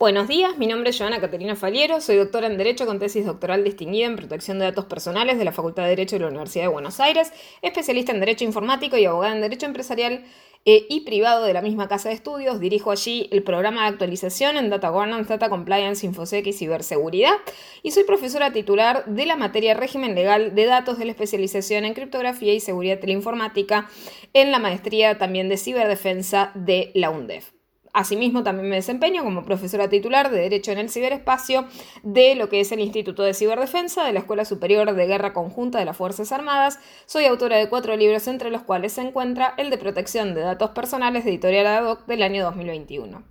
Buenos días, mi nombre es Joana Caterina Faliero, soy doctora en Derecho con tesis doctoral distinguida en protección de datos personales de la Facultad de Derecho de la Universidad de Buenos Aires, especialista en Derecho Informático y abogada en Derecho Empresarial eh, y privado de la misma casa de estudios. Dirijo allí el programa de actualización en Data Governance, Data Compliance, Infosec y Ciberseguridad. Y soy profesora titular de la materia régimen legal de datos de la especialización en criptografía y seguridad teleinformática en la maestría también de ciberdefensa de la UNDEF. Asimismo, también me desempeño como profesora titular de Derecho en el Ciberespacio de lo que es el Instituto de Ciberdefensa de la Escuela Superior de Guerra Conjunta de las Fuerzas Armadas. Soy autora de cuatro libros, entre los cuales se encuentra el de Protección de Datos Personales de Editorial Ad hoc del año 2021.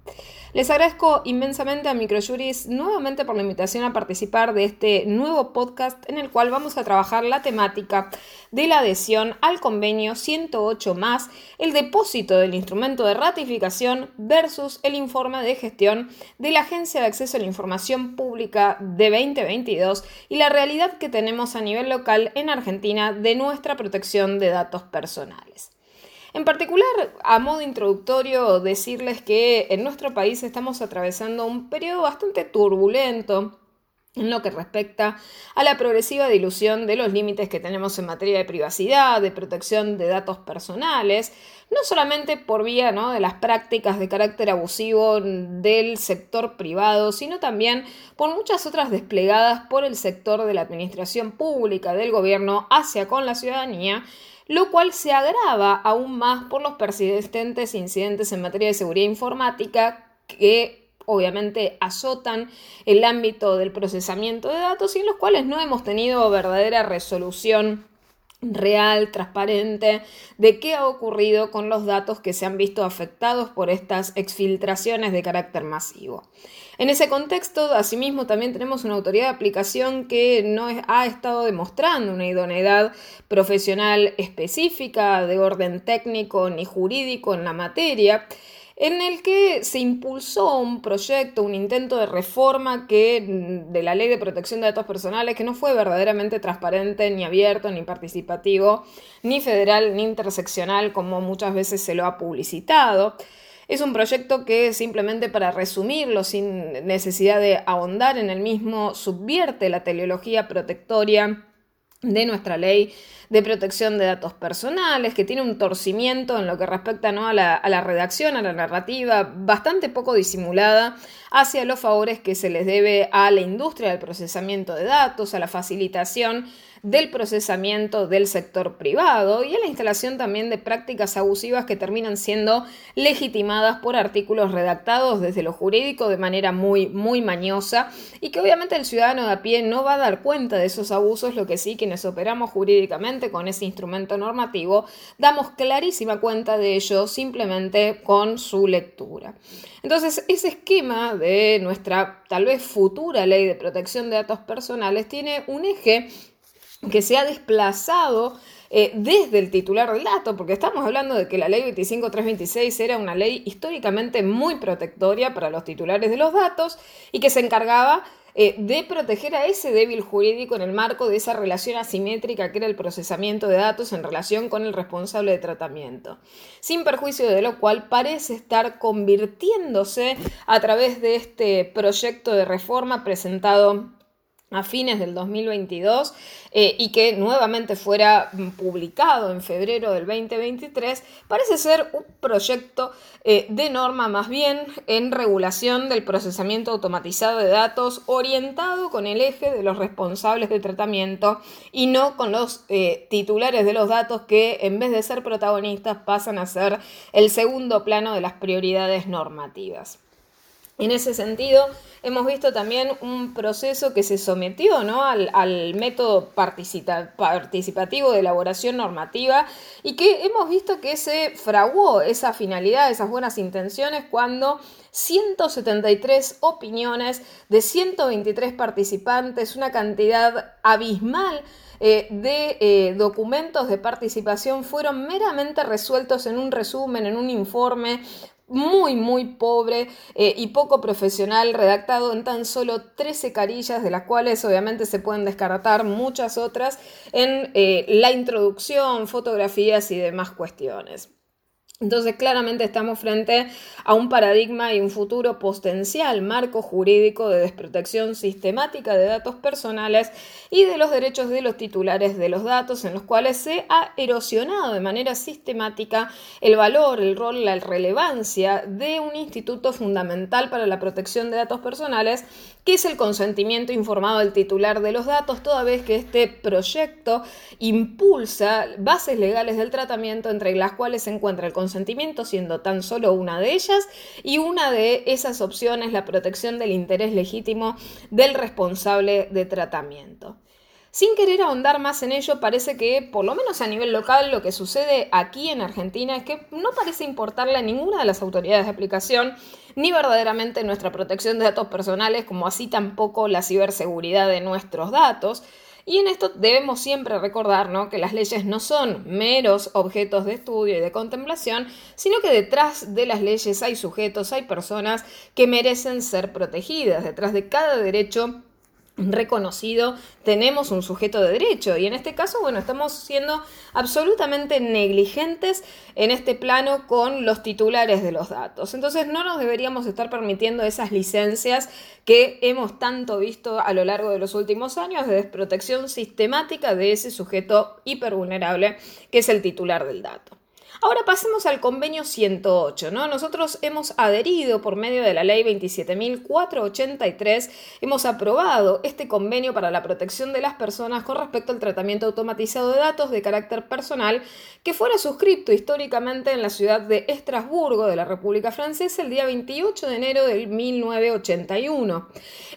Les agradezco inmensamente a Microjuris nuevamente por la invitación a participar de este nuevo podcast en el cual vamos a trabajar la temática de la adhesión al convenio 108 más, el depósito del instrumento de ratificación versus el informe de gestión de la Agencia de Acceso a la Información Pública de 2022 y la realidad que tenemos a nivel local en Argentina de nuestra protección de datos personales. En particular, a modo introductorio, decirles que en nuestro país estamos atravesando un periodo bastante turbulento en lo que respecta a la progresiva dilución de los límites que tenemos en materia de privacidad, de protección de datos personales, no solamente por vía ¿no? de las prácticas de carácter abusivo del sector privado, sino también por muchas otras desplegadas por el sector de la administración pública, del gobierno, hacia con la ciudadanía, lo cual se agrava aún más por los persistentes incidentes en materia de seguridad informática que obviamente azotan el ámbito del procesamiento de datos y en los cuales no hemos tenido verdadera resolución real, transparente, de qué ha ocurrido con los datos que se han visto afectados por estas exfiltraciones de carácter masivo. En ese contexto, asimismo, también tenemos una autoridad de aplicación que no ha estado demostrando una idoneidad profesional específica de orden técnico ni jurídico en la materia en el que se impulsó un proyecto, un intento de reforma que, mm, de la ley de protección de datos personales que no fue verdaderamente transparente, ni abierto, ni participativo, ni federal, ni interseccional, como muchas veces se lo ha publicitado. Es un proyecto que simplemente para resumirlo, sin necesidad de ahondar en el mismo, subvierte la teleología protectoria de nuestra ley de protección de datos personales, que tiene un torcimiento en lo que respecta ¿no? a, la, a, la, redacción, a la narrativa, bastante poco disimulada hacia los favores que se les debe a la industria del procesamiento de datos, a la facilitación del procesamiento del sector privado y a la instalación también de prácticas abusivas que terminan siendo legitimadas por artículos redactados desde lo jurídico de manera muy, muy mañosa y que obviamente el ciudadano de a pie no va a dar cuenta de esos abusos, lo que sí quienes operamos jurídicamente con ese instrumento normativo damos clarísima cuenta de ello simplemente con su lectura. Entonces, ese esquema de nuestra tal vez futura ley de protección de datos personales tiene un eje que se ha desplazado eh, desde el titular del dato, porque estamos hablando de que la ley 25326 era una ley históricamente muy protectoria para los titulares de los datos y que se encargaba eh, de proteger a ese débil jurídico en el marco de esa relación asimétrica que era el procesamiento de datos en relación con el responsable de tratamiento, sin perjuicio de lo cual parece estar convirtiéndose a través de este proyecto de reforma presentado a fines del 2022 eh, y que nuevamente fuera publicado en febrero del 2023, parece ser un proyecto eh, de norma más bien en regulación del procesamiento automatizado de datos orientado con el eje de los responsables de tratamiento y no con los eh, titulares de los datos que en vez de ser protagonistas pasan a ser el segundo plano de las prioridades normativas. En ese sentido, hemos visto también un proceso que se sometió ¿no? al, método participativo de elaboración normativa y que hemos visto que se fraguó esa finalidad, esas buenas intenciones cuando 173 opiniones de 123 participantes, una cantidad abismal eh, de eh, documentos de participación fueron meramente resueltos en un resumen, en un informe muy, muy pobre eh, y poco profesional, redactado en tan solo 13 carillas, de las cuales obviamente se pueden descartar muchas otras en eh, la introducción, fotografías y demás cuestiones. Entonces, claramente estamos frente a un paradigma y un futuro potencial marco jurídico de desprotección sistemática de datos personales y de los derechos de los titulares de los datos, en los cuales se ha erosionado de manera sistemática el valor, el rol, la relevancia de un instituto fundamental para la protección de datos personales, que es el consentimiento informado del titular de los datos, toda vez que este proyecto impulsa bases legales del tratamiento entre las cuales se encuentra el consentimiento siendo tan solo una de ellas y una de esas opciones la protección del interés legítimo del responsable de tratamiento. Sin querer ahondar más en ello, parece que, por lo menos a nivel local, lo que sucede aquí en Argentina es que no parece importarle a ninguna de las autoridades de aplicación ni verdaderamente nuestra protección de datos personales, como así tampoco la ciberseguridad de nuestros datos. Y en esto debemos siempre recordar que las leyes no son meros objetos de estudio y de contemplación, sino que detrás de las leyes hay sujetos, hay personas que merecen ser protegidas. Detrás de cada derecho reconocido, tenemos un sujeto de derecho y en este caso, bueno, estamos siendo absolutamente negligentes en este plano con los titulares de los datos. Entonces no nos deberíamos estar permitiendo esas licencias que hemos tanto visto a lo largo de los últimos años de desprotección sistemática de ese sujeto hipervulnerable que es el titular del dato. Ahora pasemos al convenio 108, ¿no? Nosotros hemos adherido por medio de la ley 27.483, hemos aprobado este convenio para la protección de las personas con respecto al tratamiento automatizado de datos de carácter personal que fuera suscrito históricamente en la ciudad de Estrasburgo de la República Francesa el día 28 de enero del 1981.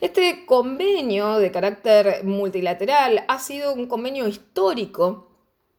Este convenio de carácter multilateral ha sido un convenio histórico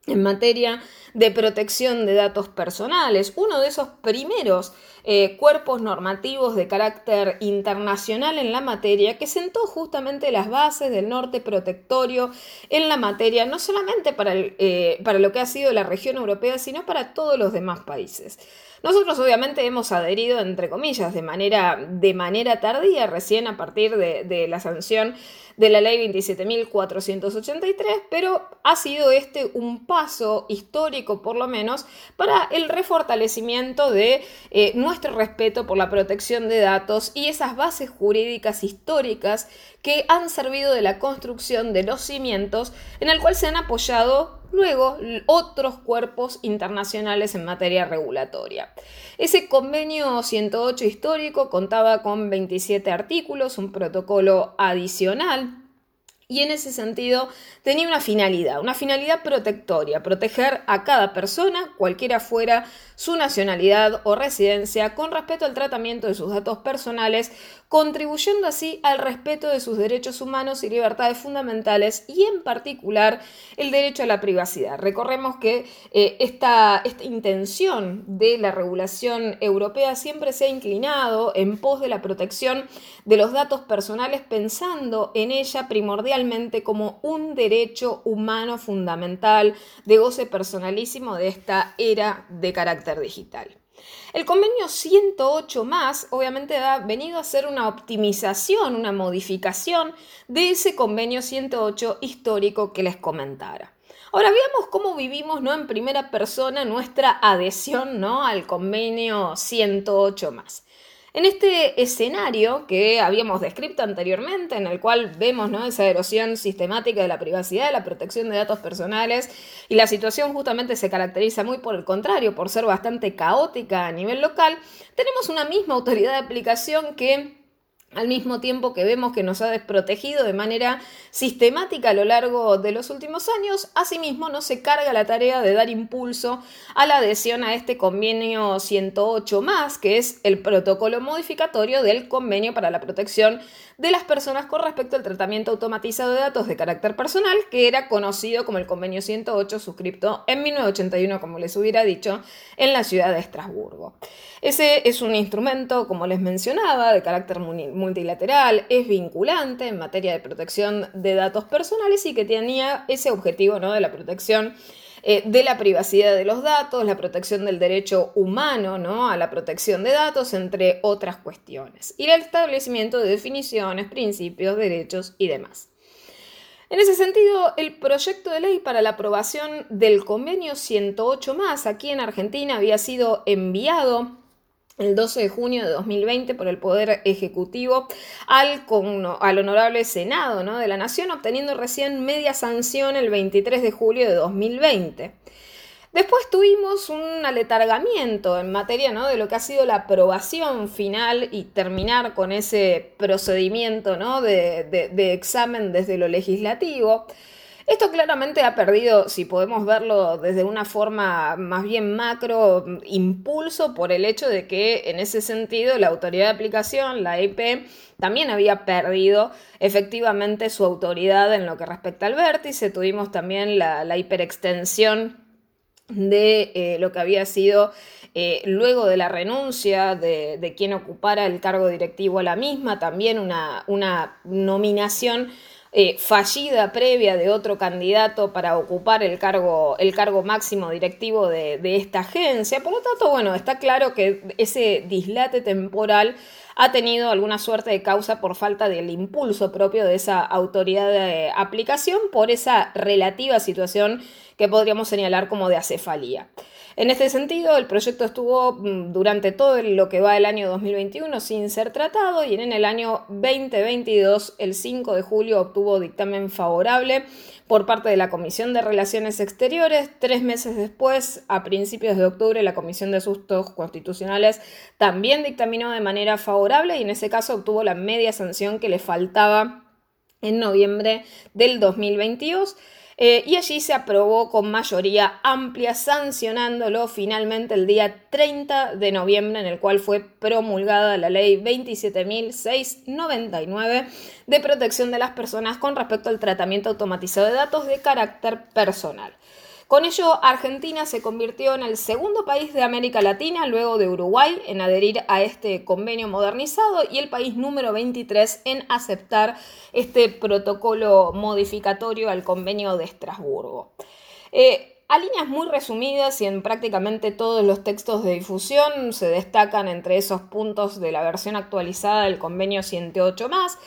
en materia de protección de datos personales, uno de esos primeros eh, cuerpos normativos de carácter internacional en la materia que sentó justamente las bases del norte protectorio en la materia, no solamente para, eh, para lo que ha sido la región europea, sino para todos los demás países. Nosotros obviamente hemos adherido, entre comillas, de manera, de manera tardía, recién a partir de, la sanción de la ley 27.483, pero ha sido este un paso histórico, por lo menos, para el refortalecimiento de eh, nuestro respeto por la protección de datos y esas bases jurídicas históricas que han servido de la construcción de los cimientos en el cual se han apoyado luego otros cuerpos internacionales en materia regulatoria. Ese convenio 108 histórico contaba con 27 artículos, un protocolo adicional y en ese sentido tenía una finalidad, una finalidad protectoria, proteger a cada persona, cualquiera fuera su nacionalidad o residencia, con respecto al tratamiento de sus datos personales, contribuyendo así al respeto de sus derechos humanos y libertades fundamentales y en particular el derecho a la privacidad. Recordemos que eh, esta, esta intención de la regulación europea siempre se ha inclinado en pos de la protección de los datos personales pensando en ella primordialmente como un derecho humano fundamental de goce personalísimo de esta era de carácter digital. El convenio 108 más obviamente ha venido a ser una optimización, una modificación de ese convenio 108 histórico que les comentara. Ahora veamos cómo vivimos ¿no? en primera persona nuestra adhesión ¿no? al convenio 108 más. En este escenario que habíamos descrito anteriormente, en el cual vemos ¿no? esa erosión sistemática de la privacidad, de la protección de datos personales, y la situación justamente se caracteriza muy por el contrario, por ser bastante caótica a nivel local, tenemos una misma autoridad de aplicación que al mismo tiempo que vemos que nos ha desprotegido de manera sistemática a lo largo de los últimos años, asimismo no se carga la tarea de dar impulso a la adhesión a este convenio 108 más, que es el protocolo modificatorio del convenio para la protección de las personas con respecto al tratamiento automatizado de datos de carácter personal, que era conocido como el convenio 108, suscripto en 1981, como les hubiera dicho, en la ciudad de Estrasburgo. Ese es un instrumento, como les mencionaba, de carácter multilateral, es vinculante en materia de protección de datos personales y que tenía ese objetivo ¿no? de la protección eh, de la privacidad de los datos, la protección del derecho humano ¿no? a la protección de datos, entre otras cuestiones, y el establecimiento de definiciones, principios, derechos y demás. En ese sentido, el proyecto de ley para la aprobación del convenio 108 más aquí en Argentina había sido enviado el 12 de junio de 2020 por el Poder Ejecutivo al, al Honorable Senado ¿no? de la Nación, obteniendo recién media sanción el 23 de julio de 2020. Después tuvimos un aletargamiento en materia ¿no? de lo que ha sido la aprobación final y terminar con ese procedimiento ¿no? de, de examen desde lo legislativo. Esto claramente ha perdido, si podemos verlo desde una forma más bien macro, impulso por el hecho de que en ese sentido la autoridad de aplicación, la IP, también había perdido efectivamente su autoridad en lo que respecta al vértice. Tuvimos también la, hiperextensión de eh, lo que había sido eh, luego de la renuncia de, quien ocupara el cargo directivo a la misma, también una, una nominación eh, fallida previa de otro candidato para ocupar el cargo, el cargo máximo directivo de, de esta agencia. Por lo tanto, bueno, está claro que ese dislate temporal ha tenido alguna suerte de causa por falta del impulso propio de esa autoridad de aplicación por esa relativa situación que podríamos señalar como de acefalía. En este sentido, el proyecto estuvo mm, durante todo lo que va del año 2021 sin ser tratado y en el año 2022, el 5 de julio, obtuvo dictamen favorable por parte de la Comisión de Relaciones Exteriores. Tres meses después, a principios de octubre, la Comisión de Asuntos Constitucionales también dictaminó de manera favorable y en ese caso obtuvo la media sanción que le faltaba en noviembre del 2022. Eh, y allí se aprobó con mayoría amplia, sancionándolo finalmente el día 30 de noviembre, en el cual fue promulgada la ley 27.699 de protección de las personas con respecto al tratamiento automatizado de datos de carácter personal. Con ello, Argentina se convirtió en el segundo país de América Latina, luego de Uruguay, en adherir a este convenio modernizado y el país número 23 en aceptar este protocolo modificatorio al convenio de Estrasburgo. Eh, a líneas muy resumidas y en prácticamente todos los textos de difusión se destacan entre esos puntos de la versión actualizada del convenio 108 más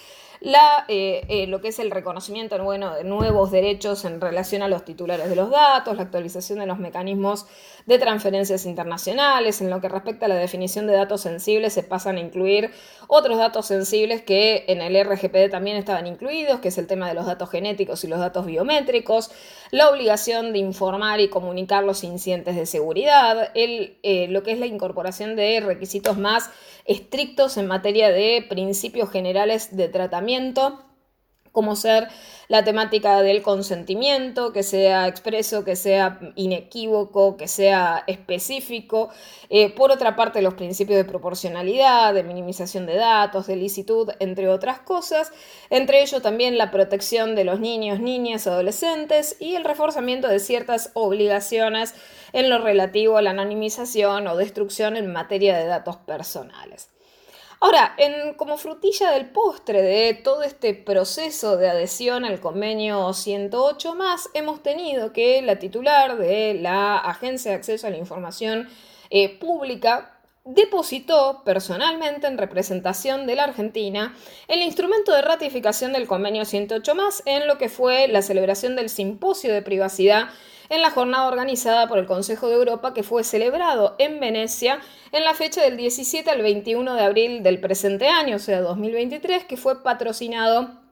la, eh, eh, lo que es el reconocimiento bueno, de nuevos derechos en relación a los titulares de los datos, la actualización de los mecanismos de transferencias internacionales, en lo que respecta a la definición de datos sensibles se pasan a incluir otros datos sensibles que en el RGPD también estaban incluidos, que es el tema de los datos genéticos y los datos biométricos, la obligación de informar y comunicar los incidentes de seguridad, el, eh, lo que es la incorporación de requisitos más estrictos en materia de principios generales de tratamiento como ser la temática del consentimiento, que sea expreso, que sea inequívoco, que sea específico. Eh, por otra parte, los principios de proporcionalidad, de minimización de datos, de licitud, entre otras cosas. Entre ellos también la protección de los niños, niñas, adolescentes y el reforzamiento de ciertas obligaciones en lo relativo a la anonimización o destrucción en materia de datos personales. Ahora, como frutilla del postre de todo este proceso de adhesión al convenio 108 más, hemos tenido que la titular de la Agencia de Acceso a la Información eh, Pública depositó personalmente en representación de la Argentina el instrumento de ratificación del convenio 108 más en lo que fue la celebración del simposio de privacidad en la jornada organizada por el Consejo de Europa que fue celebrado en Venecia en la fecha del 17 al 21 de abril del presente año, o sea, 2023, que fue patrocinado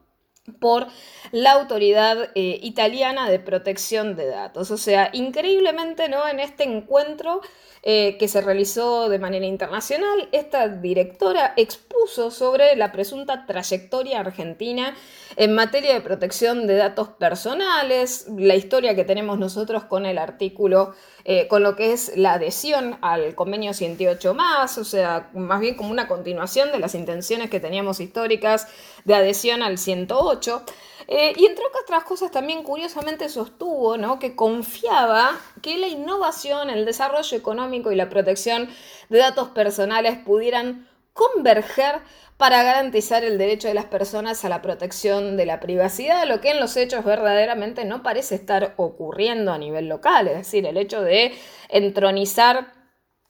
por la autoridad eh, italiana de protección de datos. O sea, increíblemente, ¿no? En este encuentro eh, que se realizó de manera internacional, esta directora expuso sobre la presunta trayectoria argentina en materia de protección de datos personales, la historia que tenemos nosotros con el artículo, eh, con lo que es la adhesión al convenio 108 más, o sea, más bien como una continuación de las intenciones que teníamos históricas de adhesión al 108. Eh, y entre otras cosas también curiosamente sostuvo ¿no? que confiaba que la innovación, el desarrollo económico y la protección de datos personales pudieran converger para garantizar el derecho de las personas a la protección de la privacidad, lo que en los hechos verdaderamente no parece estar ocurriendo a nivel local, es decir, el hecho de entronizar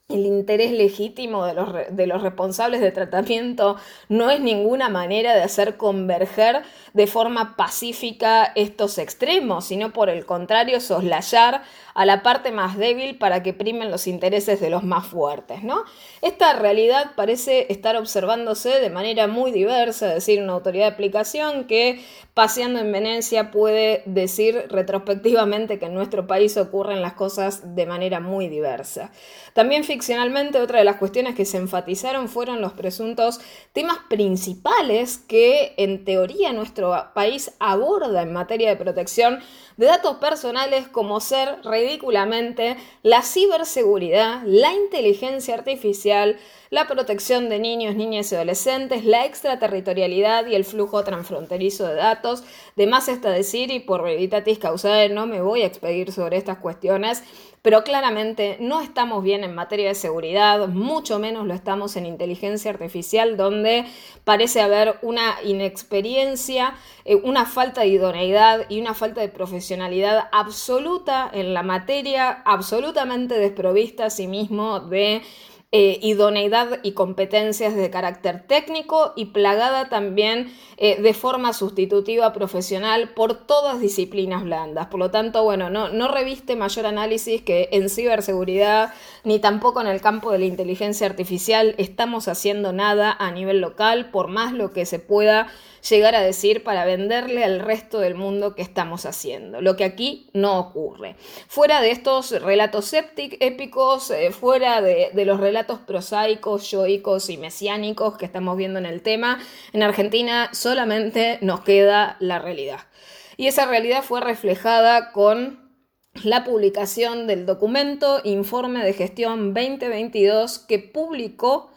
el interés legítimo de los, de los, responsables de tratamiento no es ninguna manera de hacer converger de forma pacífica estos extremos, sino por el contrario soslayar a la parte más débil para que primen los intereses de los más fuertes. ¿no? Esta realidad parece estar observándose de manera muy diversa, es decir, una autoridad de aplicación que paseando en Venecia puede decir retrospectivamente que en nuestro país ocurren las cosas de manera muy diversa. También ficcionalmente otra de las cuestiones que se enfatizaron fueron los presuntos temas principales que en teoría nuestro país aborda en materia de protección de datos personales como ser ridículamente la ciberseguridad, la inteligencia artificial, la protección de niños, niñas y adolescentes, la extraterritorialidad y el flujo transfronterizo de datos. De más está decir, y por veritatis causae no me voy a expedir sobre estas cuestiones, pero claramente no estamos bien en materia de seguridad, mucho menos lo estamos en inteligencia artificial, donde parece haber una inexperiencia, eh, una falta de idoneidad y una falta de profesionalidad absoluta en la materia, absolutamente desprovista a sí mismo de eh, idoneidad y competencias de carácter técnico y plagada también eh, de forma sustitutiva profesional por todas disciplinas blandas. Por lo tanto, bueno, no, no reviste mayor análisis que en ciberseguridad ni tampoco en el campo de la inteligencia artificial estamos haciendo nada a nivel local, por más lo que se pueda llegar a decir para venderle al resto del mundo que estamos haciendo, lo que aquí no ocurre. Fuera de estos relatos épicos, eh, fuera de, de, los relatos prosaicos, yoicos y mesiánicos que estamos viendo en el tema, en Argentina solamente nos queda la realidad. Y esa realidad fue reflejada con la publicación del documento Informe de Gestión 2022 que publicó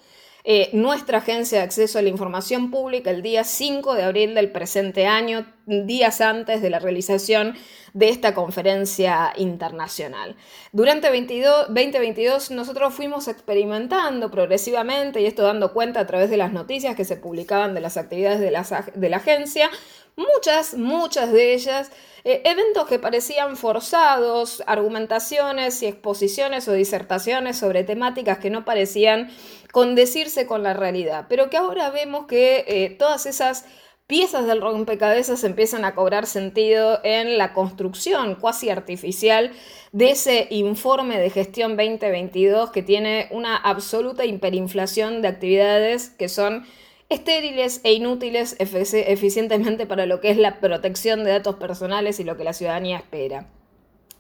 eh, nuestra agencia de acceso a la información pública el día 5 de abril del presente año, días antes de la realización de esta conferencia internacional. Durante 2022 nosotros fuimos experimentando progresivamente, y esto dando cuenta a través de las noticias que se publicaban de las actividades de la, de la agencia, muchas, muchas de ellas, eh, eventos que parecían forzados, argumentaciones y exposiciones o disertaciones sobre temáticas que no parecían condecirse con la realidad, pero que ahora vemos que eh, todas esas piezas del rompecabezas empiezan a cobrar sentido en la construcción cuasi artificial de ese informe de gestión 2022 que tiene una absoluta hiperinflación de actividades que son estériles e inútiles eficientemente para lo que es la protección de datos personales y lo que la ciudadanía espera.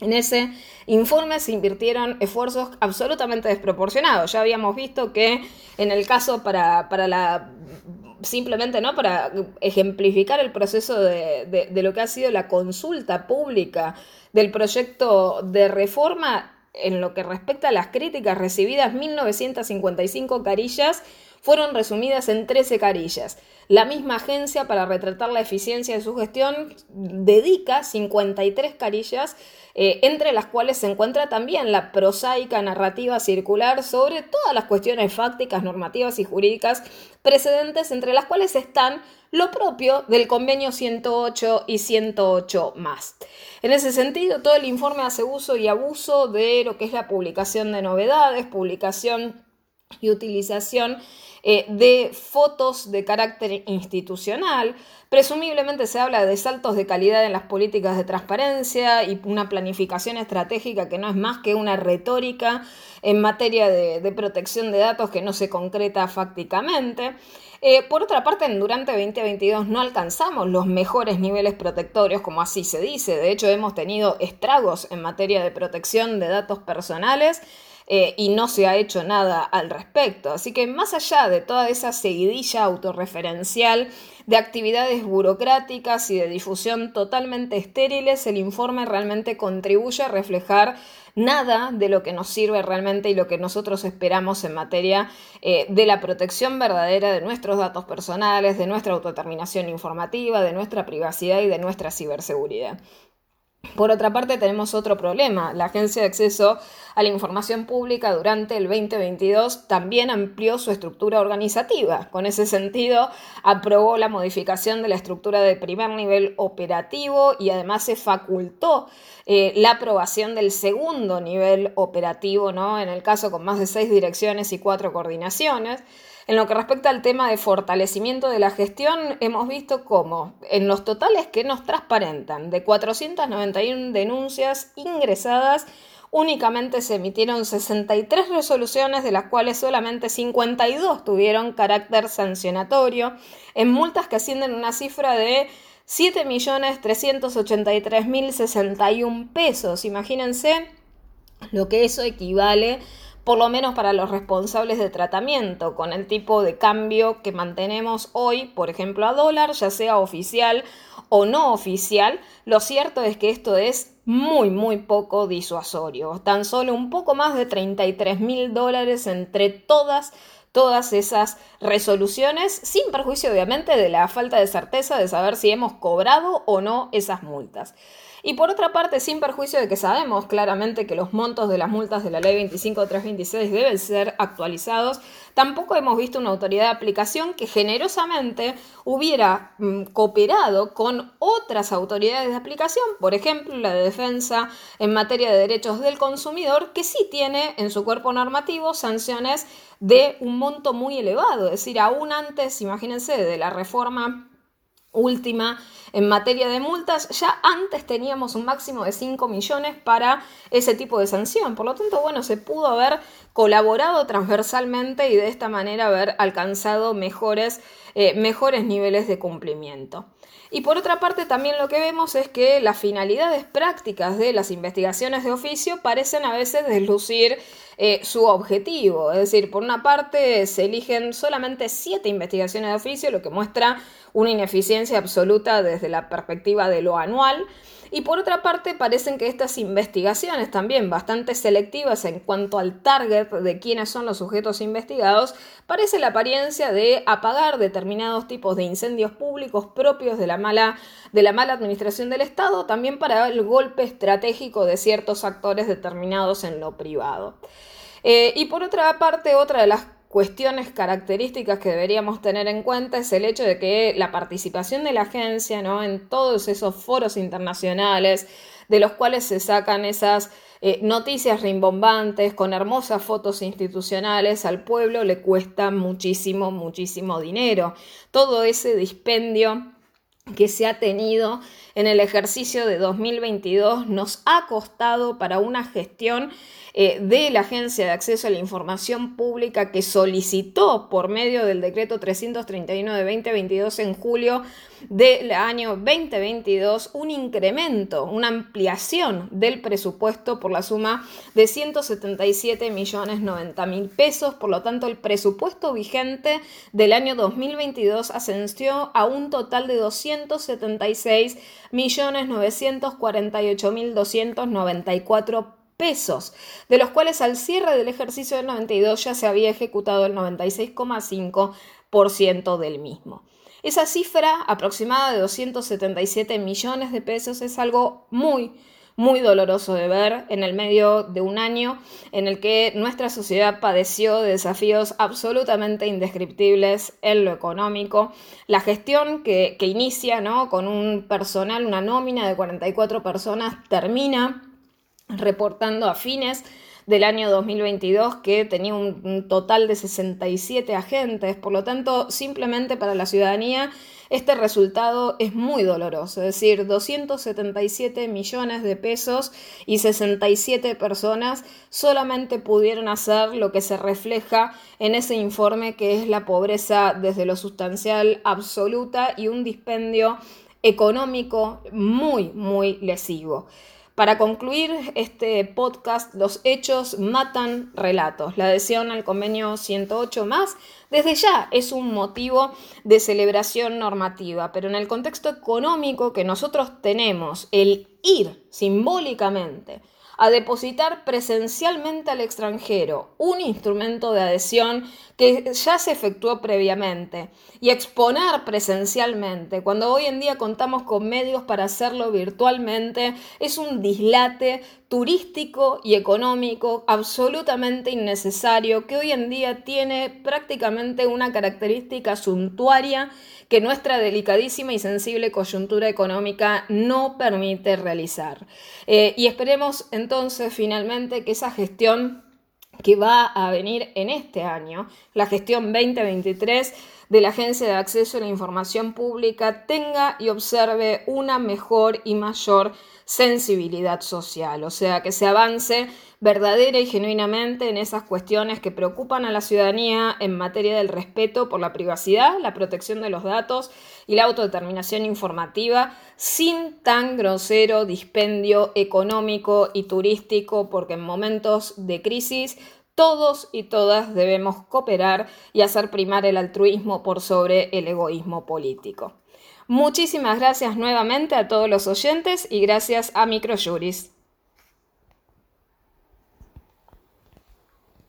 En ese informe se invirtieron esfuerzos absolutamente desproporcionados. Ya habíamos visto que en el caso para, la simplemente no para ejemplificar el proceso de, de, lo que ha sido la consulta pública del proyecto de reforma en lo que respecta a las críticas recibidas 1955 carillas fueron resumidas en 13 carillas. La misma agencia, para retratar la eficiencia de su gestión, dedica 53 carillas, eh, entre las cuales se encuentra también la prosaica narrativa circular sobre todas las cuestiones fácticas, normativas y jurídicas precedentes, entre las cuales están lo propio del convenio 108 y 108 más. En ese sentido, todo el informe hace uso y abuso de lo que es la publicación de novedades, publicación y utilización eh, de fotos de carácter institucional. Presumiblemente se habla de saltos de calidad en las políticas de transparencia y una planificación estratégica que no es más que una retórica en materia de, protección de datos que no se concreta fácticamente. Eh, por otra parte, durante 2022 no alcanzamos los mejores niveles protectorios, como así se dice. De hecho, hemos tenido estragos en materia de protección de datos personales eh, y no se ha hecho nada al respecto. Así que más allá de toda esa seguidilla autorreferencial de actividades burocráticas y de difusión totalmente estériles, el informe realmente contribuye a reflejar nada de lo que nos sirve realmente y lo que nosotros esperamos en materia eh, de la protección verdadera de nuestros datos personales, de nuestra autodeterminación informativa, de nuestra privacidad y de nuestra ciberseguridad. Por otra parte, tenemos otro problema. La Agencia de Acceso a la Información Pública durante el 2022 también amplió su estructura organizativa. Con ese sentido, aprobó la modificación de la estructura de primer nivel operativo y además se facultó eh, la aprobación del segundo nivel operativo, ¿no? En el caso con más de seis direcciones y cuatro coordinaciones. En lo que respecta al tema de fortalecimiento de la gestión, hemos visto cómo en los totales que nos transparentan, de 491 denuncias ingresadas, únicamente se emitieron 63 resoluciones, de las cuales solamente 52 tuvieron carácter sancionatorio, en multas que ascienden a una cifra de 7.383.061 pesos. Imagínense lo que eso equivale por lo menos para los responsables de tratamiento, con el tipo de cambio que mantenemos hoy, por ejemplo, a dólar, ya sea oficial o no oficial, lo cierto es que esto es muy, muy poco disuasorio. Tan solo un poco más de 33 mil dólares entre todas todas esas resoluciones, sin perjuicio obviamente de la falta de certeza de saber si hemos cobrado o no esas multas. Y por otra parte, sin perjuicio de que sabemos claramente que los montos de las multas de la ley 25326 deben ser actualizados, tampoco hemos visto una autoridad de aplicación que generosamente hubiera mm, cooperado con otras autoridades de aplicación, por ejemplo, la de defensa en materia de derechos del consumidor, que sí tiene en su cuerpo normativo sanciones de un monto muy elevado, es decir, aún antes, imagínense, de la reforma última en materia de multas, ya antes teníamos un máximo de 5 millones para ese tipo de sanción. Por lo tanto, bueno, se pudo haber colaborado transversalmente y de esta manera haber alcanzado mejores, eh, mejores niveles de cumplimiento. Y por otra parte, también lo que vemos es que las finalidades prácticas de las investigaciones de oficio parecen a veces deslucir eh, su objetivo. Es decir, por una parte se eligen solamente siete investigaciones de oficio, lo que muestra una ineficiencia absoluta desde la perspectiva de lo anual. Y por otra parte, parecen que estas investigaciones, también bastante selectivas en cuanto al target de quiénes son los sujetos investigados, parece la apariencia de apagar determinados tipos de incendios públicos propios de la mala, de la mala administración del Estado, también para el golpe estratégico de ciertos actores determinados en lo privado. Eh, y por otra parte, otra de las cuestiones características que deberíamos tener en cuenta es el hecho de que la participación de la agencia ¿no? en todos esos foros internacionales de los cuales se sacan esas eh, noticias rimbombantes con hermosas fotos institucionales al pueblo le cuesta muchísimo, muchísimo dinero. Todo ese dispendio que se ha tenido en el ejercicio de 2022 nos ha costado para una gestión eh, de la Agencia de Acceso a la Información Pública que solicitó por medio del decreto 331 de 2022 en julio del año 2022 un incremento, una ampliación del presupuesto por la suma de 177 millones 90 mil pesos. Por lo tanto, el presupuesto vigente del año 2022 ascendió a un total de 200 276.948.294 pesos, de los cuales al cierre del ejercicio del 92 ya se había ejecutado el 96,5% del mismo. Esa cifra aproximada de 277 millones de pesos es algo muy, muy doloroso de ver en el medio de un año en el que nuestra sociedad padeció de desafíos absolutamente indescriptibles en lo económico. La gestión que, que inicia ¿no? con un personal, una nómina de 44 personas, termina reportando a fines del año 2022 que tenía un, total de 67 agentes. Por lo tanto, simplemente para la ciudadanía este resultado es muy doloroso, es decir, 277 millones de pesos y 67 personas solamente pudieron hacer lo que se refleja en ese informe que es la pobreza desde lo sustancial absoluta y un dispendio económico muy, muy lesivo. Para concluir este podcast, los hechos matan relatos. La adhesión al convenio 108 más desde ya es un motivo de celebración normativa, pero en el contexto económico que nosotros tenemos, el ir simbólicamente a depositar presencialmente al extranjero un instrumento de adhesión que ya se efectuó previamente y exponer presencialmente, cuando hoy en día contamos con medios para hacerlo virtualmente, es un dislate turístico y económico absolutamente innecesario que hoy en día tiene prácticamente una característica suntuaria que nuestra delicadísima y sensible coyuntura económica no permite realizar. Eh, y esperemos entonces finalmente que esa gestión que va a venir en este año, la gestión 2023 de la Agencia de Acceso a la Información Pública, tenga y observe una mejor y mayor sensibilidad social, o sea, que se avance verdadera y genuinamente en esas cuestiones que preocupan a la ciudadanía en materia del respeto por la privacidad, la protección de los datos y la autodeterminación informativa, sin tan grosero dispendio económico y turístico, porque en momentos de crisis todos y todas debemos cooperar y hacer primar el altruismo por sobre el egoísmo político. Muchísimas gracias nuevamente a todos los oyentes y gracias a Microjuris.